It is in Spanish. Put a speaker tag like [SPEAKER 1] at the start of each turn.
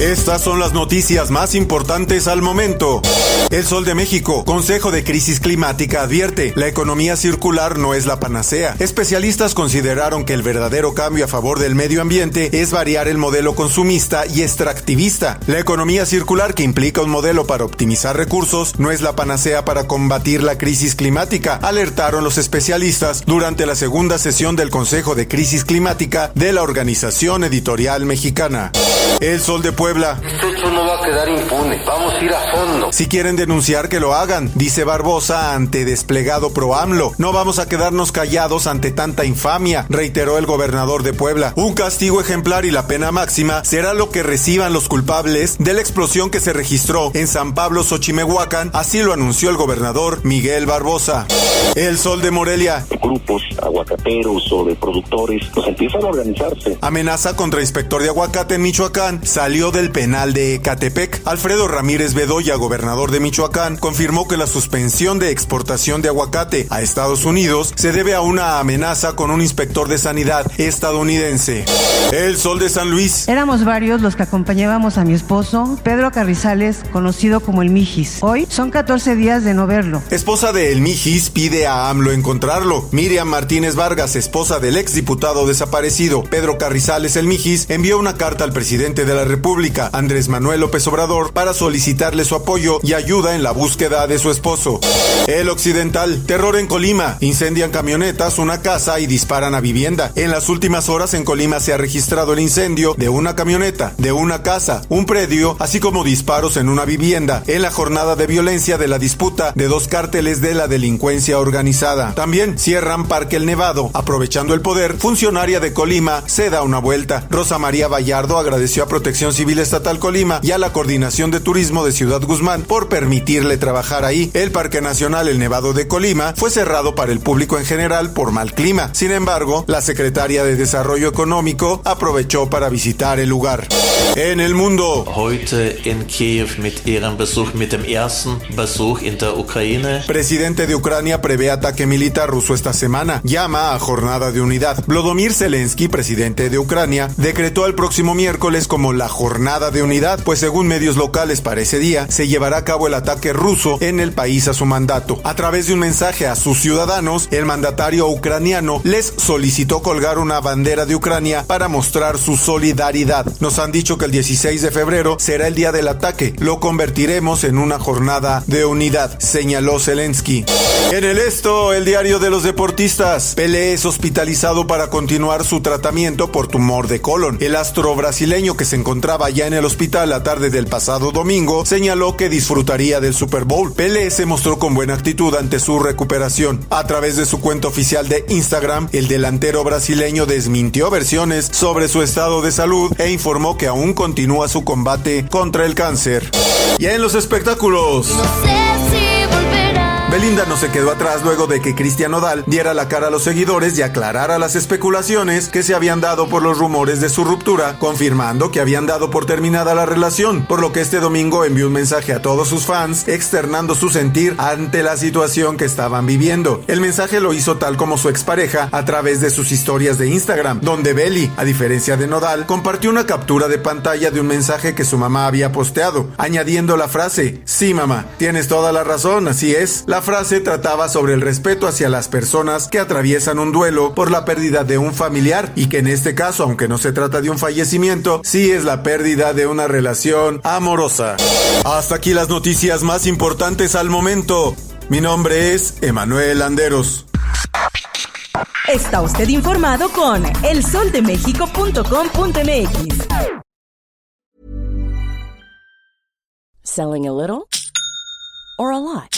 [SPEAKER 1] Estas son las noticias más importantes al momento. El Sol de México, Consejo de Crisis Climática advierte, la economía circular no es la panacea. Especialistas consideraron que el verdadero cambio a favor del medio ambiente es variar el modelo consumista y extractivista. La economía circular, que implica un modelo para optimizar recursos, no es la panacea para combatir la crisis climática, alertaron los especialistas durante la segunda sesión del Consejo de Crisis Climática de la Organización Editorial Mexicana. El Sol de Puebla.
[SPEAKER 2] Este hecho no va a quedar impune. Vamos a ir a fondo.
[SPEAKER 1] Si quieren denunciar que lo hagan, dice Barbosa ante desplegado pro AMLO. No vamos a quedarnos callados ante tanta infamia, reiteró el gobernador de Puebla. Un castigo ejemplar y la pena máxima será lo que reciban los culpables de la explosión que se registró en San Pablo Xochimehuacán, así lo anunció el gobernador Miguel Barbosa. El Sol de Morelia.
[SPEAKER 3] Grupos aguacateros o de productores pues empiezan a organizarse.
[SPEAKER 1] Amenaza contra inspector de aguacate en Michoacán salió del penal de Ecatepec. Alfredo Ramírez Bedoya, gobernador de Michoacán, confirmó que la suspensión de exportación de aguacate a Estados Unidos se debe a una amenaza con un inspector de sanidad estadounidense. El Sol de San Luis.
[SPEAKER 4] Éramos varios los que acompañábamos a mi esposo, Pedro Carrizales, conocido como el Mijis. Hoy son 14 días de no verlo.
[SPEAKER 1] Esposa de El Mijis pide a AMLO encontrarlo. Miriam Martínez Vargas, esposa del exdiputado desaparecido Pedro Carrizales El Mijis, envió una carta al presidente de la República, Andrés Manuel López Obrador, para solicitarle su apoyo y ayuda en la búsqueda de su esposo. El Occidental, terror en Colima, incendian camionetas, una casa y disparan a vivienda. En las últimas horas en Colima se ha registrado el incendio de una camioneta, de una casa, un predio, así como disparos en una vivienda, en la jornada de violencia de la disputa de dos cárteles de la delincuencia organizada. También cierran Parque El Nevado, aprovechando el poder, funcionaria de Colima se da una vuelta. Rosa María Vallardo agradeció a Protección Civil Estatal Colima y a la Coordinación de Turismo de Ciudad Guzmán por permitirle trabajar ahí. El Parque Nacional El Nevado de Colima fue cerrado para el público en general por mal clima. Sin embargo, la secretaria de Desarrollo Económico aprovechó para visitar el lugar. En el mundo.
[SPEAKER 5] Heute in Kiew mit ihrem Besuch, mit dem ersten Besuch in der Ukraine.
[SPEAKER 1] Presidente de Ucrania prevé ataque militar ruso esta semana. Llama a jornada de unidad. Vladimir Zelensky, presidente de Ucrania, decretó el próximo miércoles como la jornada de unidad, pues según medios locales para ese día se llevará a cabo el ataque ruso en el país a su mandato. A través de un mensaje a sus ciudadanos, el mandatario ucraniano les solicitó colgar una bandera de Ucrania para mostrar su solidaridad. Nos han dicho que el 16 de febrero será el día del ataque. Lo convertiremos en una jornada de unidad, señaló Zelensky. En el esto, el diario de los deportistas. Pelé es hospitalizado para continuar su tratamiento por tumor de colon. El astro brasileño que se encontraba ya en el hospital la tarde del pasado domingo señaló que disfrutaría del Super Bowl. Pelé se mostró con buena actitud ante su recuperación. A través de su cuenta oficial de Instagram, el delantero brasileño desmintió versiones sobre su estado de salud e informó que aún continúa su combate contra el cáncer. Y en los espectáculos. Belinda no se quedó atrás luego de que Cristian Nodal diera la cara a los seguidores y aclarara las especulaciones que se habían dado por los rumores de su ruptura, confirmando que habían dado por terminada la relación, por lo que este domingo envió un mensaje a todos sus fans externando su sentir ante la situación que estaban viviendo. El mensaje lo hizo tal como su expareja a través de sus historias de Instagram, donde Belly, a diferencia de Nodal, compartió una captura de pantalla de un mensaje que su mamá había posteado, añadiendo la frase, sí mamá, tienes toda la razón, así es. La frase trataba sobre el respeto hacia las personas que atraviesan un duelo por la pérdida de un familiar y que en este caso, aunque no se trata de un fallecimiento, sí es la pérdida de una relación amorosa. Hasta aquí las noticias más importantes al momento. Mi nombre es Emanuel Anderos.
[SPEAKER 6] Está usted informado con elsoldemexico.com.mx.
[SPEAKER 7] Selling a little or a lot?